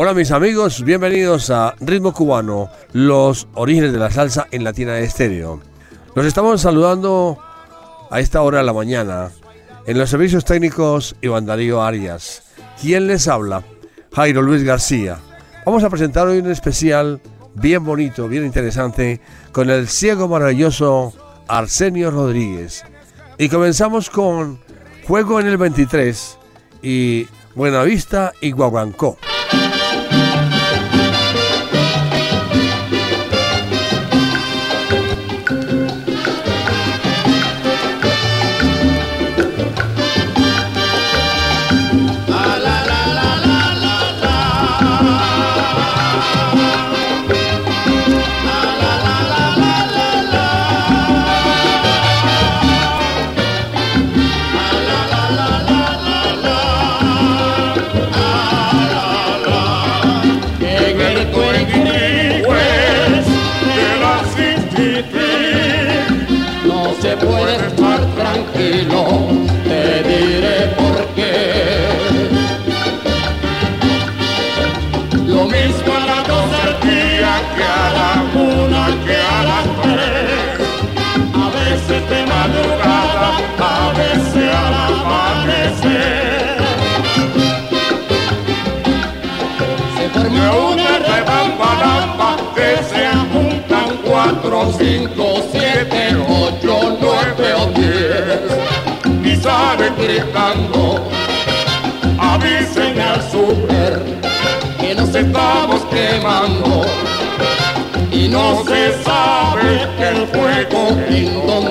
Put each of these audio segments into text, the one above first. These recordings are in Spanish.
Hola mis amigos, bienvenidos a Ritmo Cubano, los orígenes de la salsa en Latina Estéreo. Los estamos saludando a esta hora de la mañana en los servicios técnicos Iván Darío Arias. ¿Quién les habla? Jairo Luis García. Vamos a presentar hoy un especial bien bonito, bien interesante, con el ciego maravilloso Arsenio Rodríguez. Y comenzamos con Juego en el 23 y Buenavista y Guaguancó. Cinco, siete, ocho, nueve o diez. Y sale gritando, avisen al super que nos estamos quemando. Y no se sabe el fuego en donde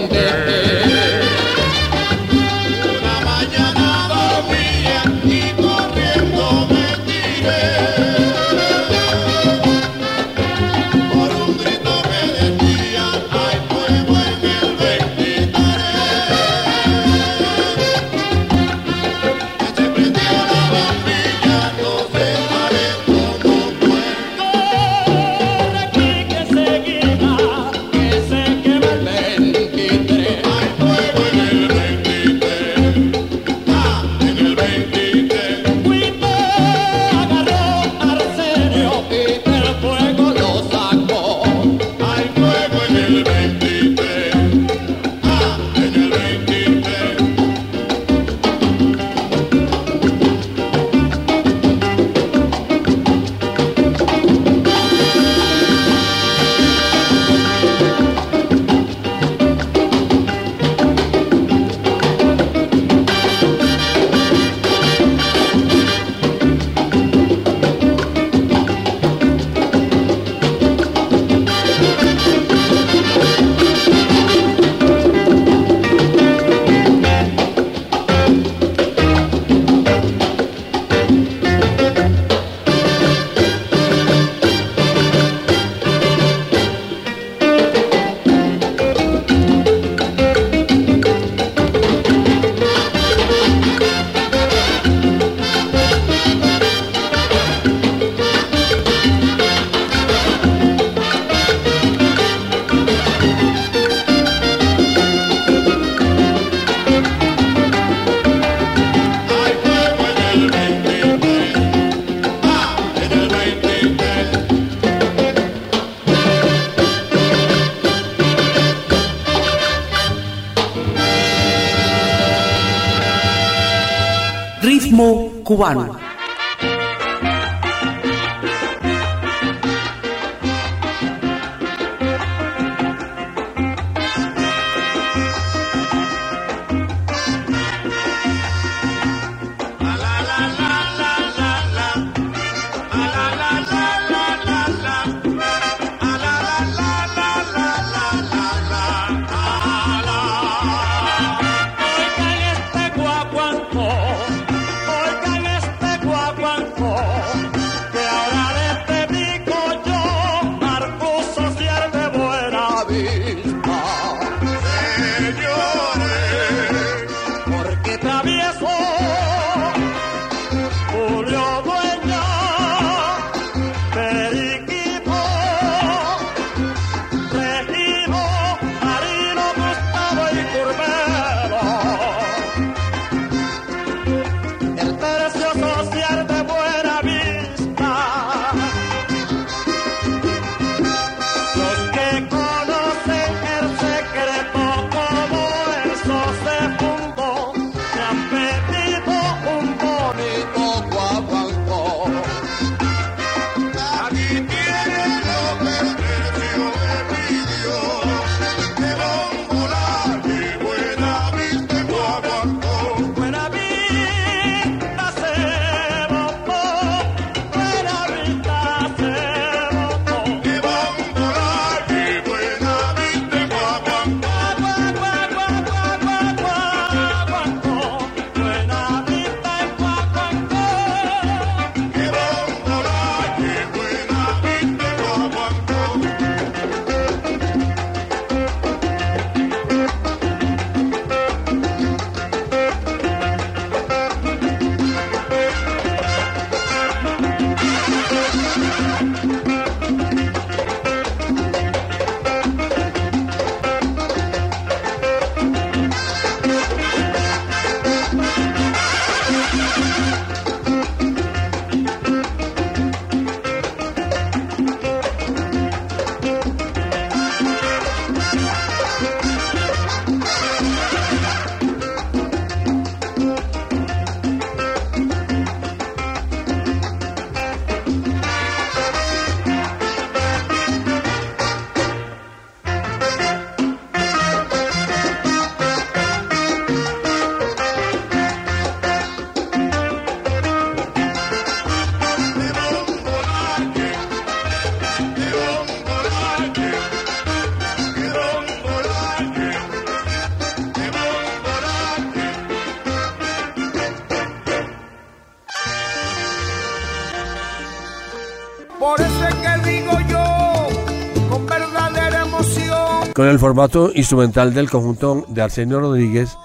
Con el formato instrumental del conjunto de Arsenio Rodríguez,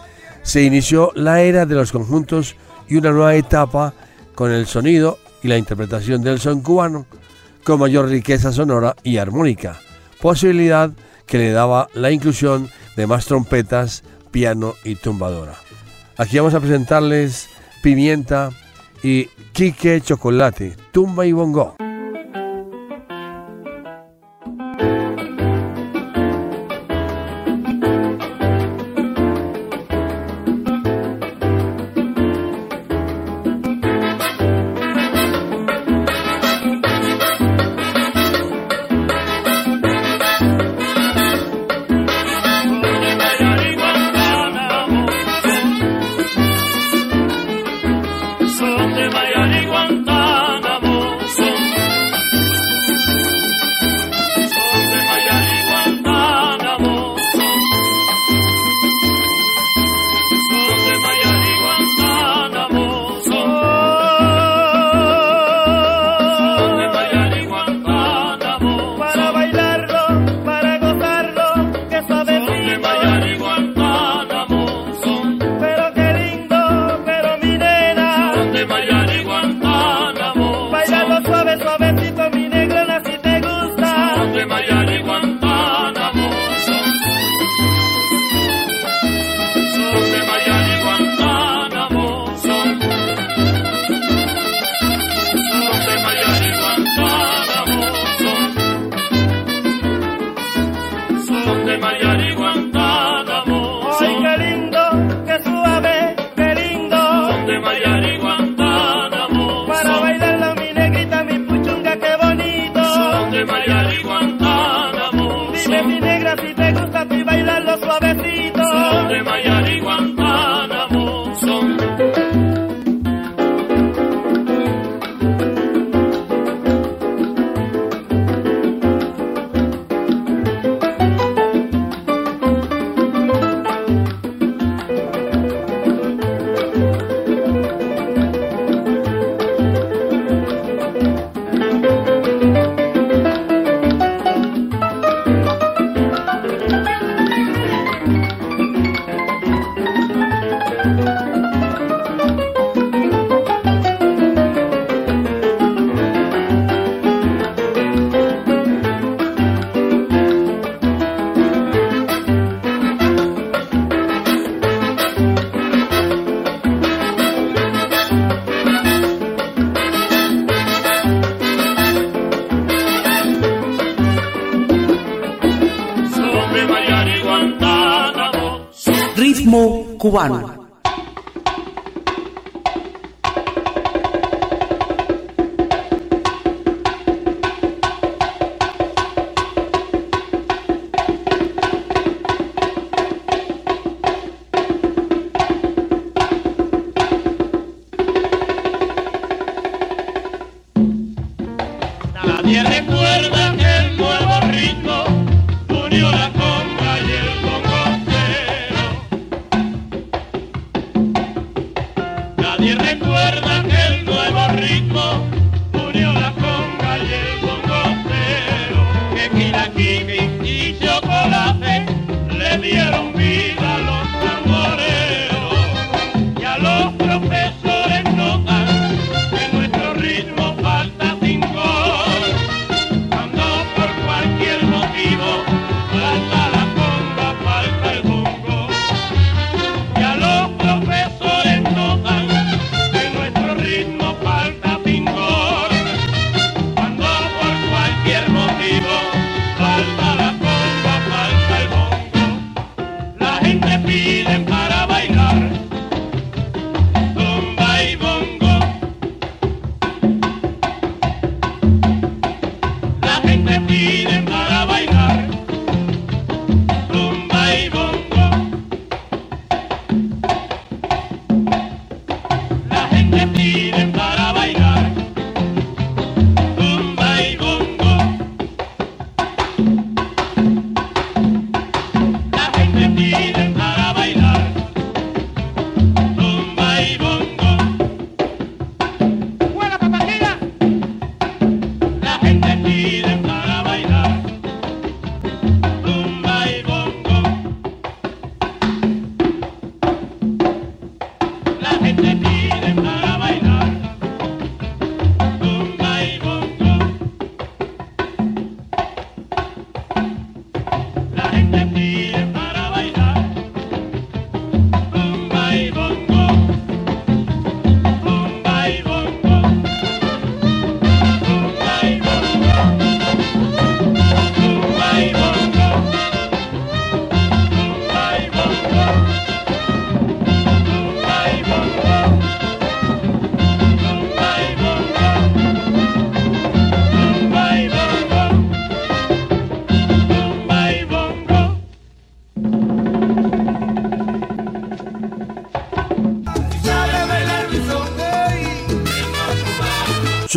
se inició la era de los conjuntos y una nueva etapa con el sonido y la interpretación del son cubano con mayor riqueza sonora y armónica, posibilidad que le daba la inclusión de más trompetas, piano y tumbadora. Aquí vamos a presentarles Pimienta y Quique Chocolate, Tumba y Bongo.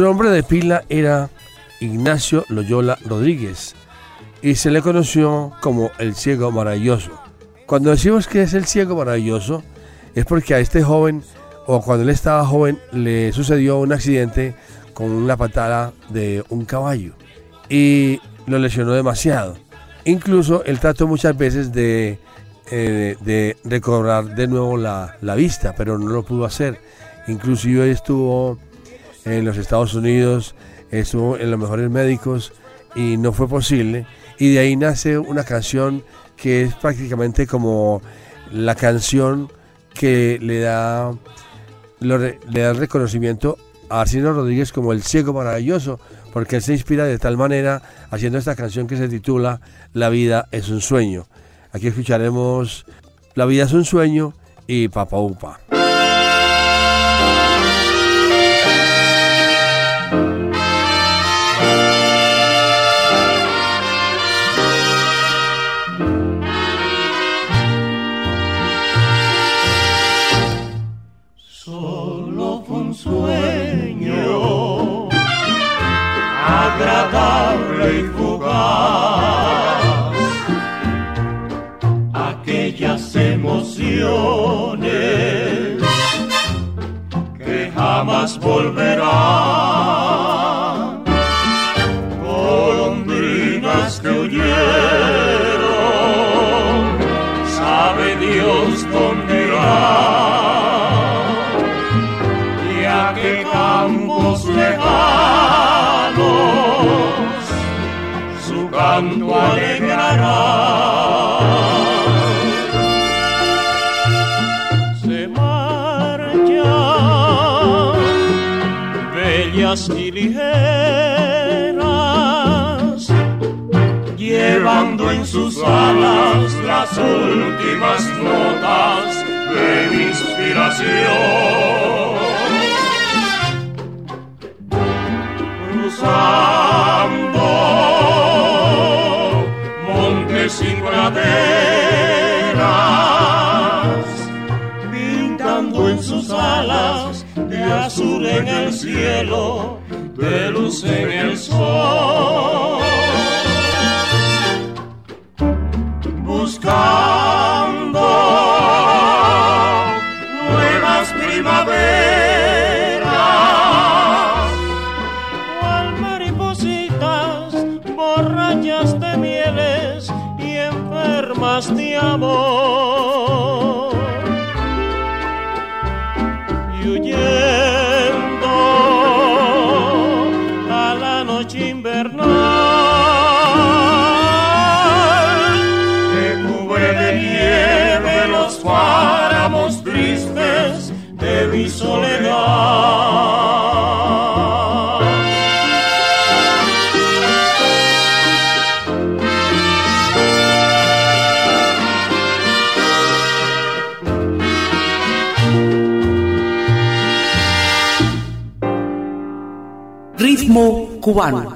Nombre de pila era Ignacio Loyola Rodríguez y se le conoció como el ciego maravilloso. Cuando decimos que es el ciego maravilloso es porque a este joven o cuando él estaba joven le sucedió un accidente con una patada de un caballo y lo lesionó demasiado. Incluso él trató muchas veces de, eh, de recobrar de nuevo la, la, vista, pero no lo pudo hacer. Inclusive estuvo en los Estados Unidos, estuvo en los mejores médicos y no fue posible. Y de ahí nace una canción que es prácticamente como la canción que le da, le da reconocimiento a Arsino Rodríguez como el ciego maravilloso, porque él se inspira de tal manera haciendo esta canción que se titula La vida es un sueño. Aquí escucharemos La vida es un sueño y Papa Upa. Jamás volverán. Golondrinas que huyeron, sabe Dios dónde irán. Y a qué campos lejanos su canto alegrará. En sus alas las últimas notas de mi inspiración. Cruzando montes y praderas, pintando en sus alas de azul en el cielo, cubano.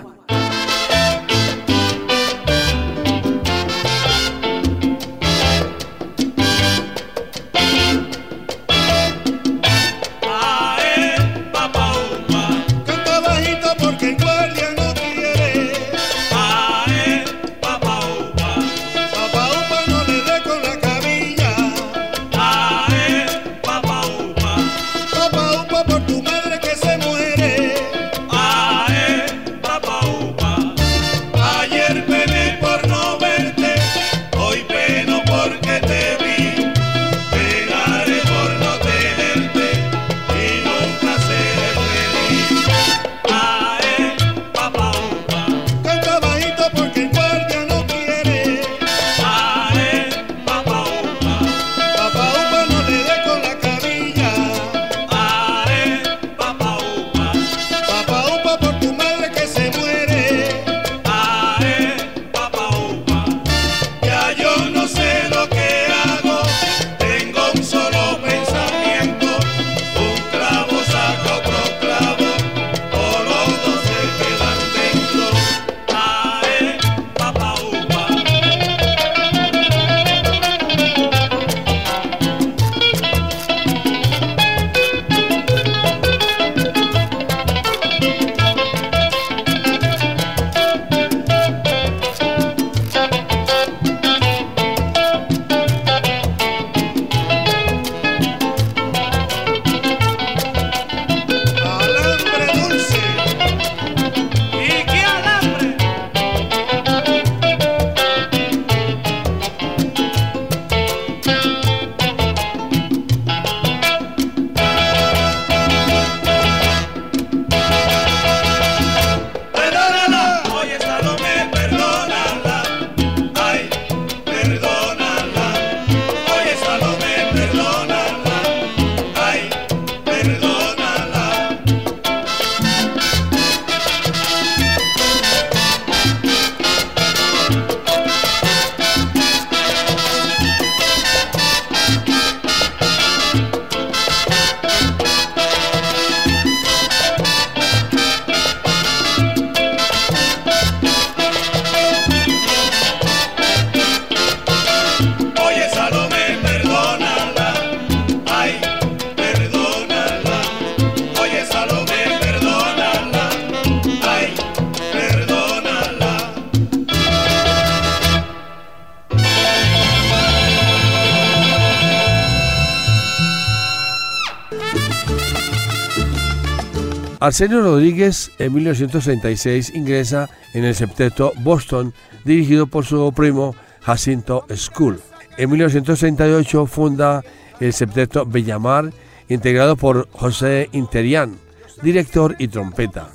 Arsenio Rodríguez en 1936 ingresa en el septeto Boston, dirigido por su primo Jacinto School. En 1938 funda el septeto Bellamar, integrado por José Interián, director y trompeta.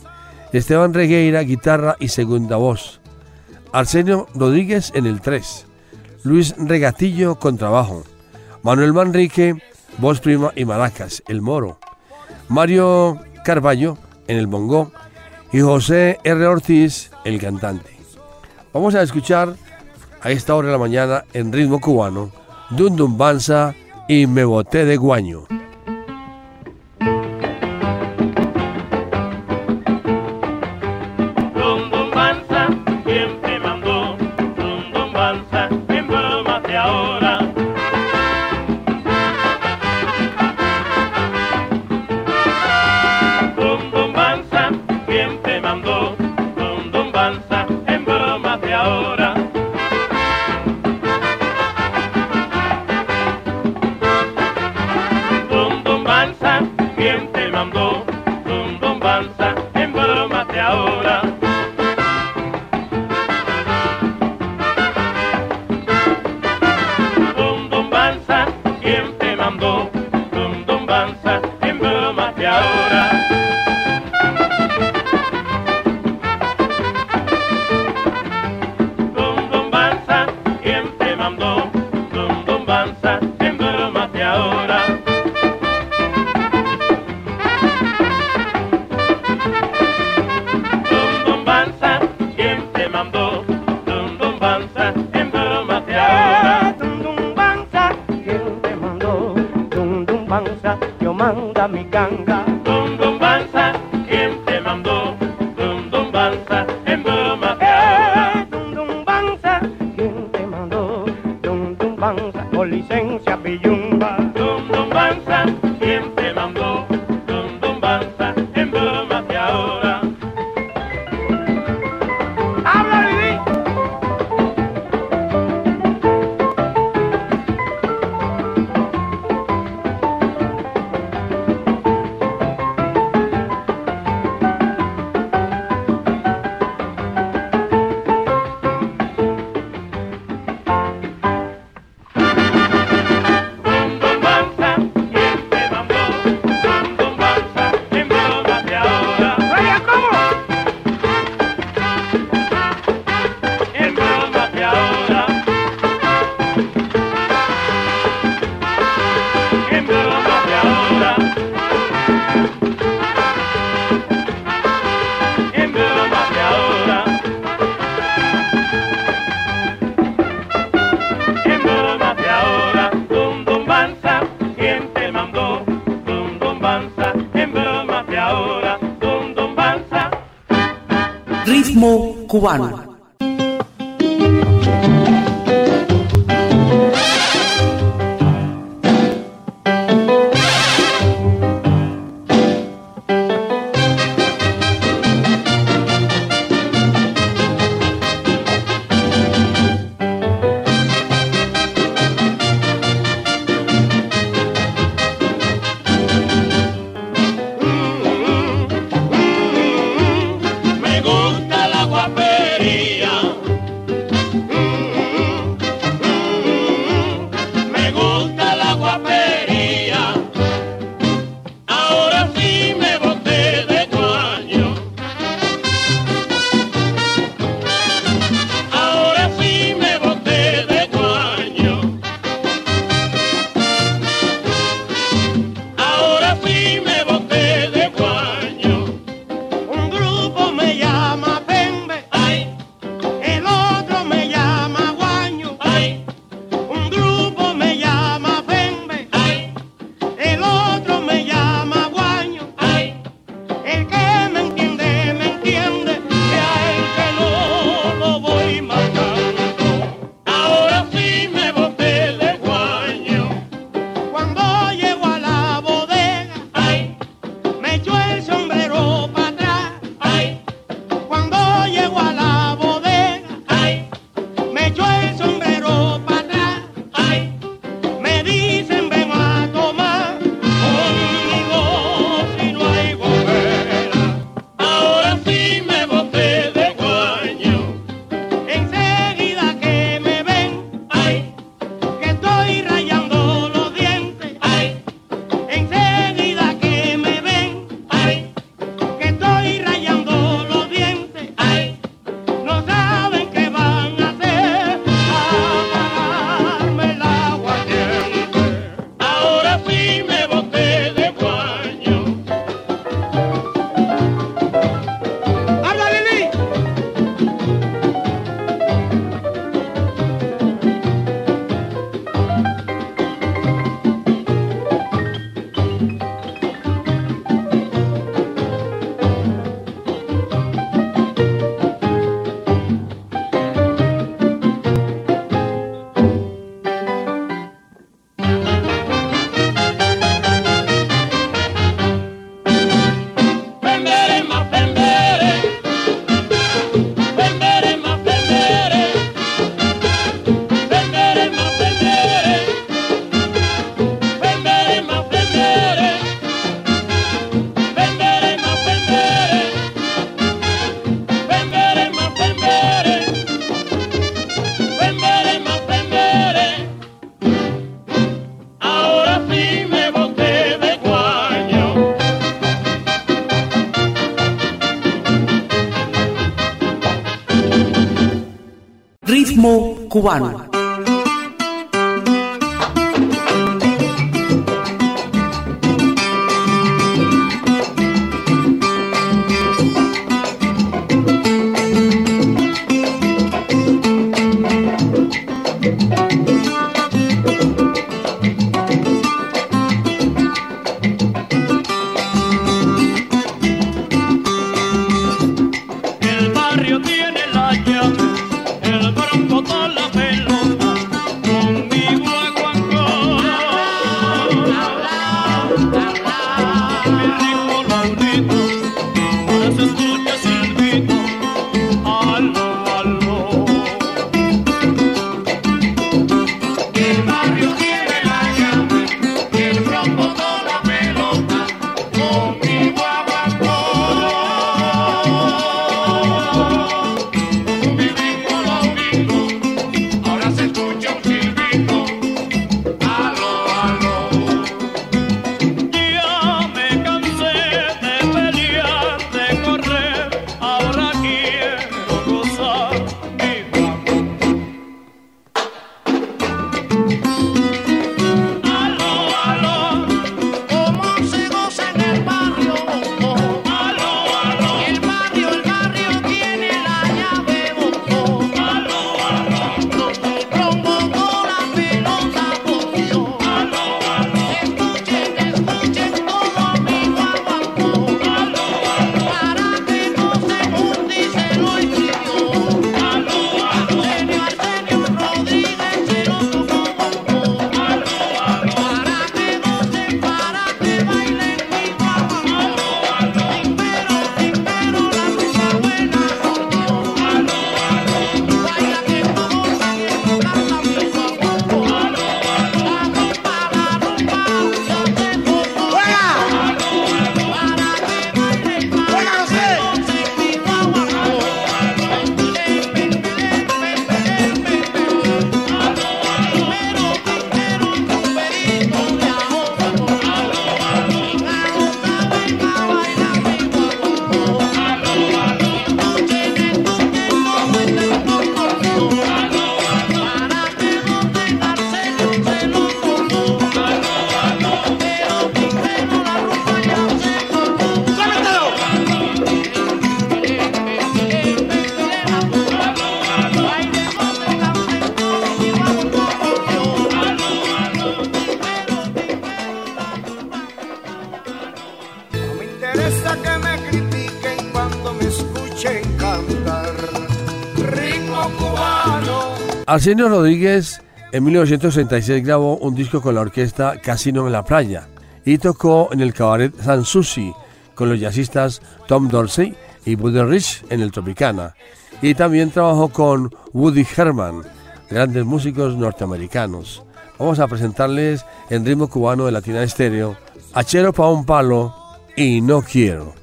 Esteban Regueira, guitarra y segunda voz. Arsenio Rodríguez en el 3. Luis Regatillo, contrabajo. Manuel Manrique, voz prima y maracas, el moro. Mario Carballo en el bongo y José R. Ortiz, el cantante. Vamos a escuchar a esta hora de la mañana en ritmo cubano, Dundumbanza y Me Boté de Guaño. Arsenio Rodríguez en 1966 grabó un disco con la orquesta Casino en la Playa y tocó en el cabaret Sanssouci con los jazzistas Tom Dorsey y Buddy Rich en el Tropicana. Y también trabajó con Woody Herman, grandes músicos norteamericanos. Vamos a presentarles en ritmo cubano de Latina Estéreo, Achero pa' un palo y No Quiero.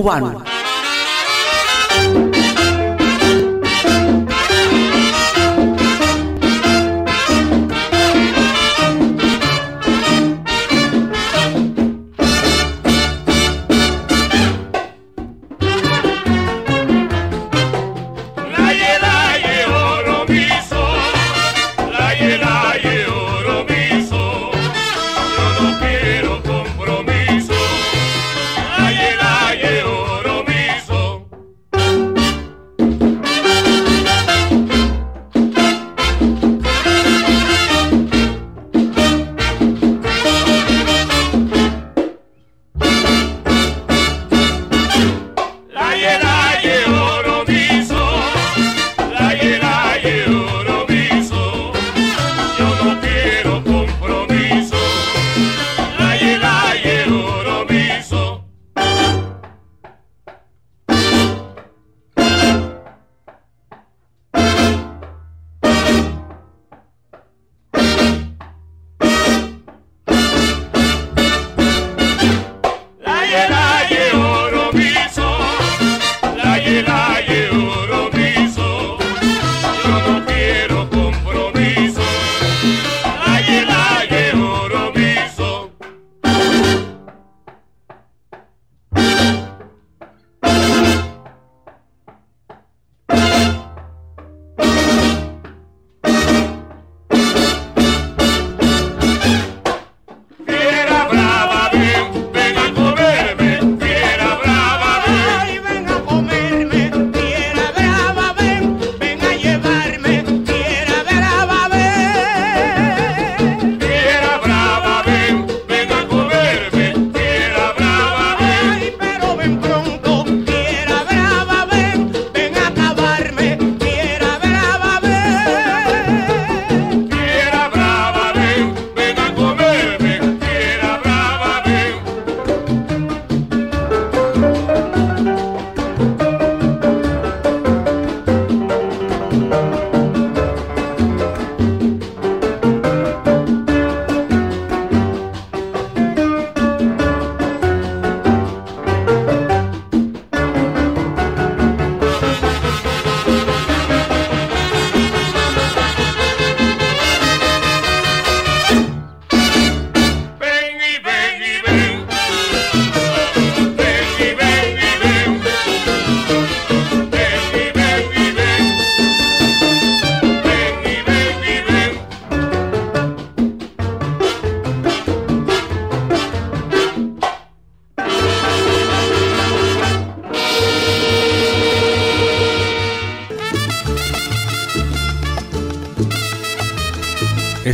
Cubano.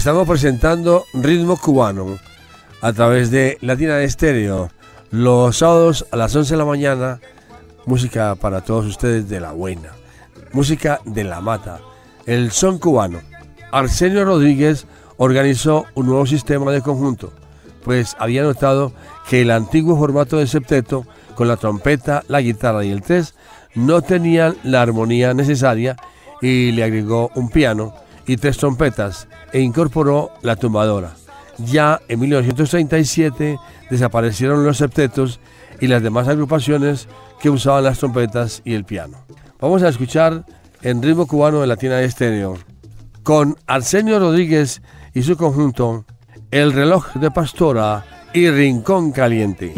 Estamos presentando Ritmo Cubano a través de Latina Estéreo. Los sábados a las 11 de la mañana, música para todos ustedes de la buena. Música de la mata. El son cubano. Arsenio Rodríguez organizó un nuevo sistema de conjunto, pues había notado que el antiguo formato de septeto, con la trompeta, la guitarra y el tres, no tenían la armonía necesaria y le agregó un piano y tres trompetas e incorporó la tumbadora. Ya en 1937 desaparecieron los septetos y las demás agrupaciones que usaban las trompetas y el piano. Vamos a escuchar en ritmo cubano de Latina Estéreo con Arsenio Rodríguez y su conjunto El reloj de Pastora y Rincón Caliente.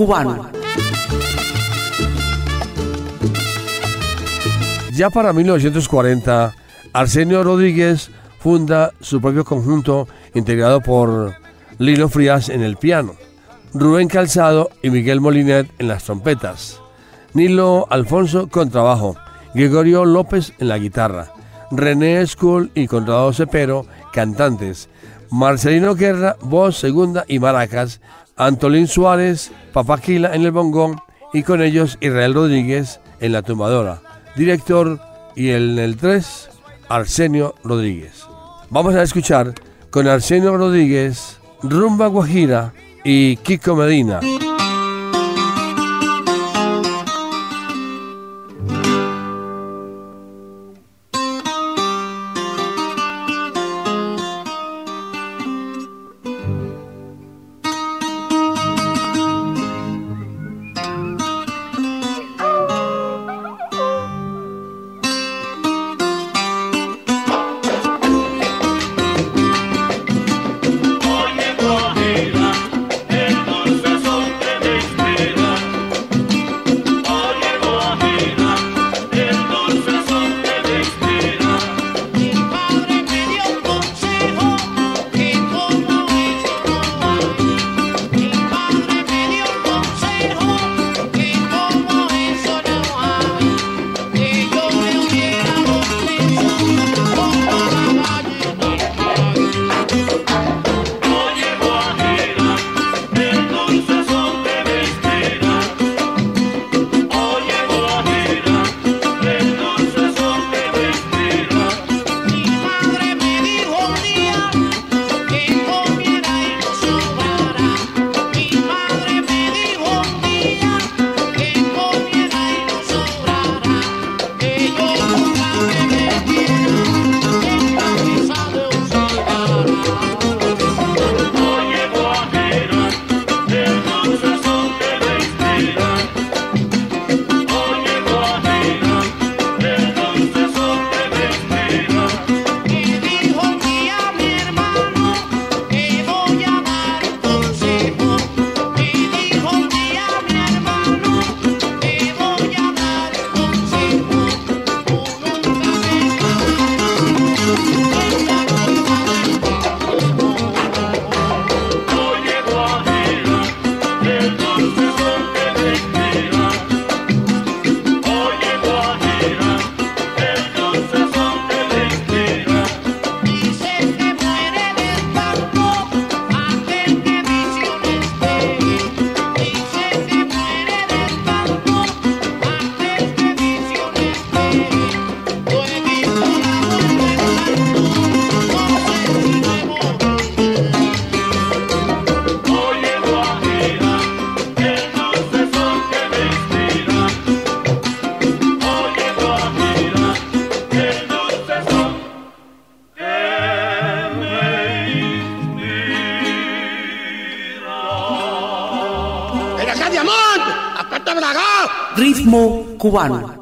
cubano. Ya para 1940, Arsenio Rodríguez funda su propio conjunto integrado por Lino Frías en el piano, Rubén Calzado y Miguel Molinet en las trompetas, Nilo Alfonso contrabajo, Gregorio López en la guitarra, René School y Conrado Cepero cantantes, Marcelino Guerra voz segunda y maracas Antolín Suárez, Papaquila en el bongón y con ellos Israel Rodríguez en la tumbadora. Director y en el 3, Arsenio Rodríguez. Vamos a escuchar con Arsenio Rodríguez, Rumba Guajira y Kiko Medina. ritmo cubano.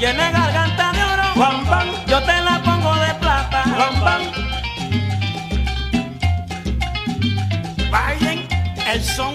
Tiene garganta de oro. Juan Pan. Yo te la pongo de plata. Juan Pan. Bailen el son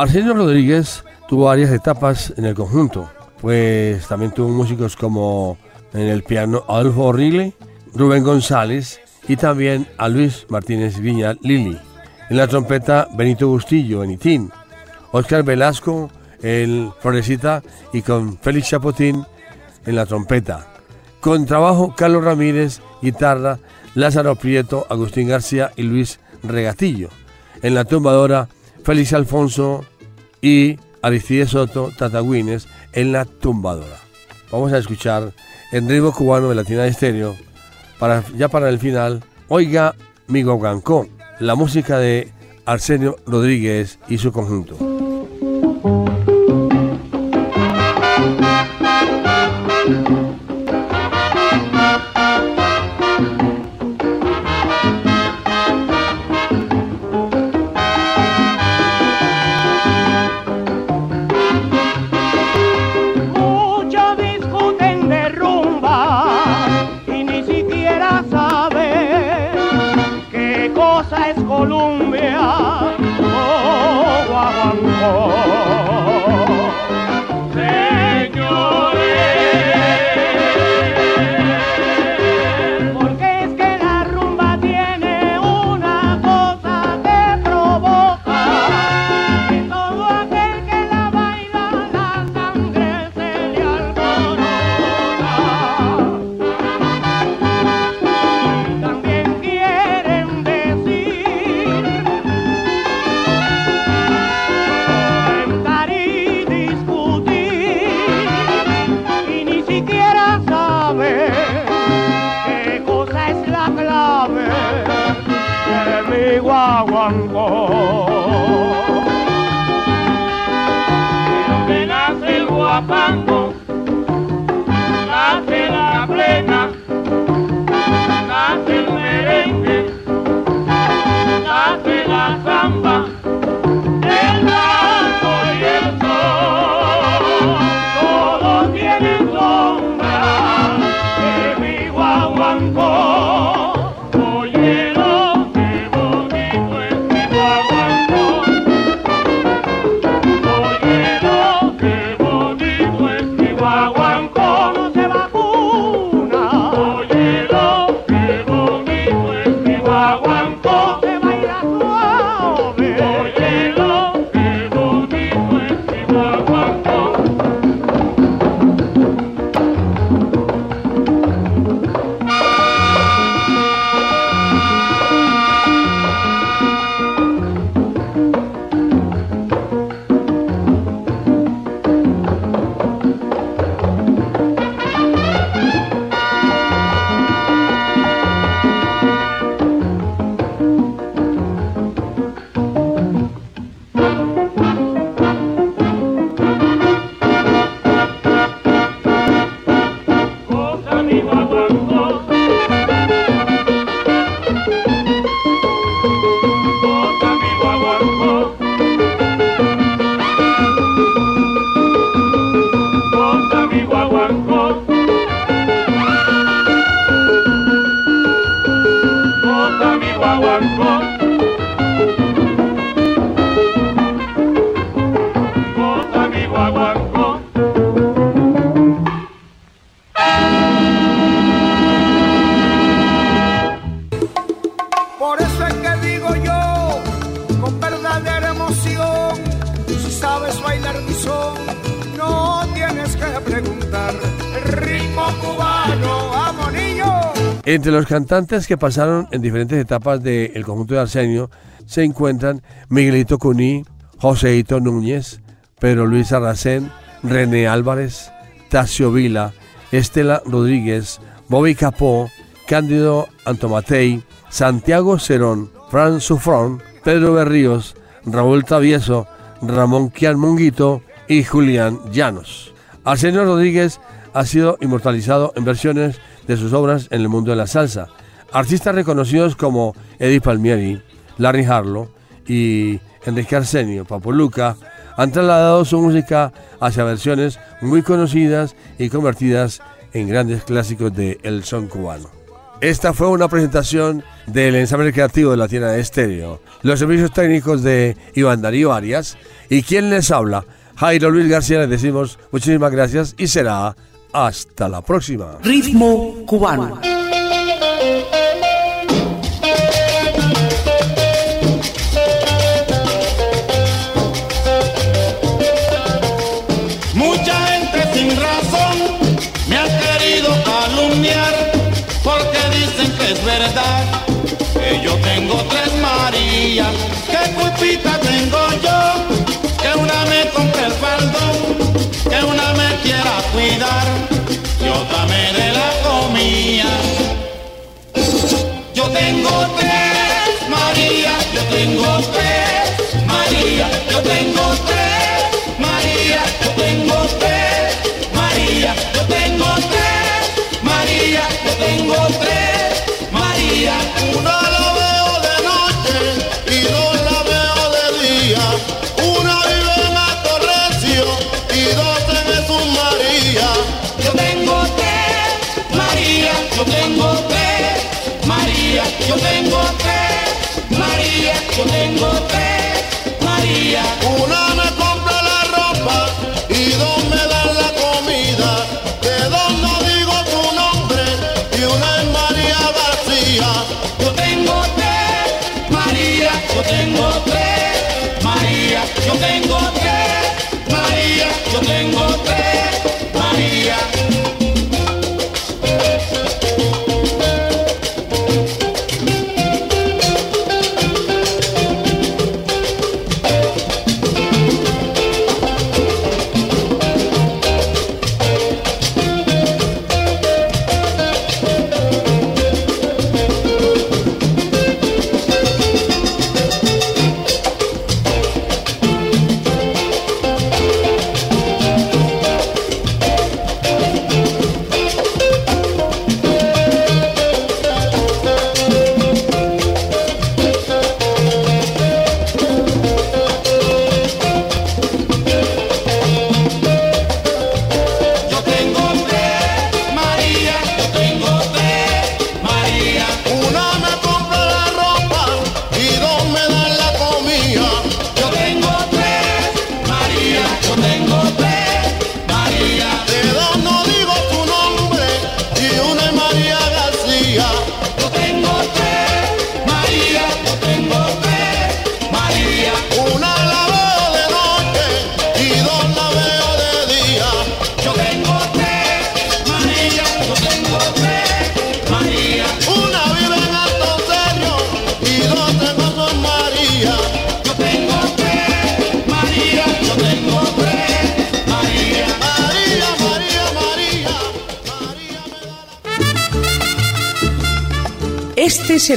Arsenio Rodríguez tuvo varias etapas en el conjunto, pues también tuvo músicos como en el piano Adolfo Orrile, Rubén González y también a Luis Martínez Viña Lili. En la trompeta Benito Bustillo, en Itín, Oscar Velasco, en Florecita y con Félix Chapotín en la trompeta. Con trabajo Carlos Ramírez, guitarra, Lázaro Prieto, Agustín García y Luis Regatillo. En la tumbadora Félix Alfonso, y Aristides Soto Tatagüines en la tumbadora. Vamos a escuchar en ritmo cubano de Latina Estéreo, para, ya para el final, Oiga mi Gogancó, la música de Arsenio Rodríguez y su conjunto. Entre los cantantes que pasaron en diferentes etapas del conjunto de Arsenio se encuentran Miguelito Cuní, Joseito Núñez, Pedro Luis Arracén, René Álvarez, Tacio Vila, Estela Rodríguez, Bobby Capó, Cándido Antomatei, Santiago Cerón, Fran Sufrón, Pedro Berríos, Raúl Tavieso, Ramón Kian Munguito y Julián Llanos. Arsenio Rodríguez ha sido inmortalizado en versiones de sus obras en el mundo de la salsa. Artistas reconocidos como Eddie Palmieri, Larry Harlow y Enrique Arsenio, Papo Luca, han trasladado su música hacia versiones muy conocidas y convertidas en grandes clásicos de el son cubano. Esta fue una presentación del ensamble creativo de la tienda de estéreo, los servicios técnicos de Iván Darío Arias y quien les habla, Jairo Luis García. Les decimos muchísimas gracias y será hasta la próxima. Ritmo cubano.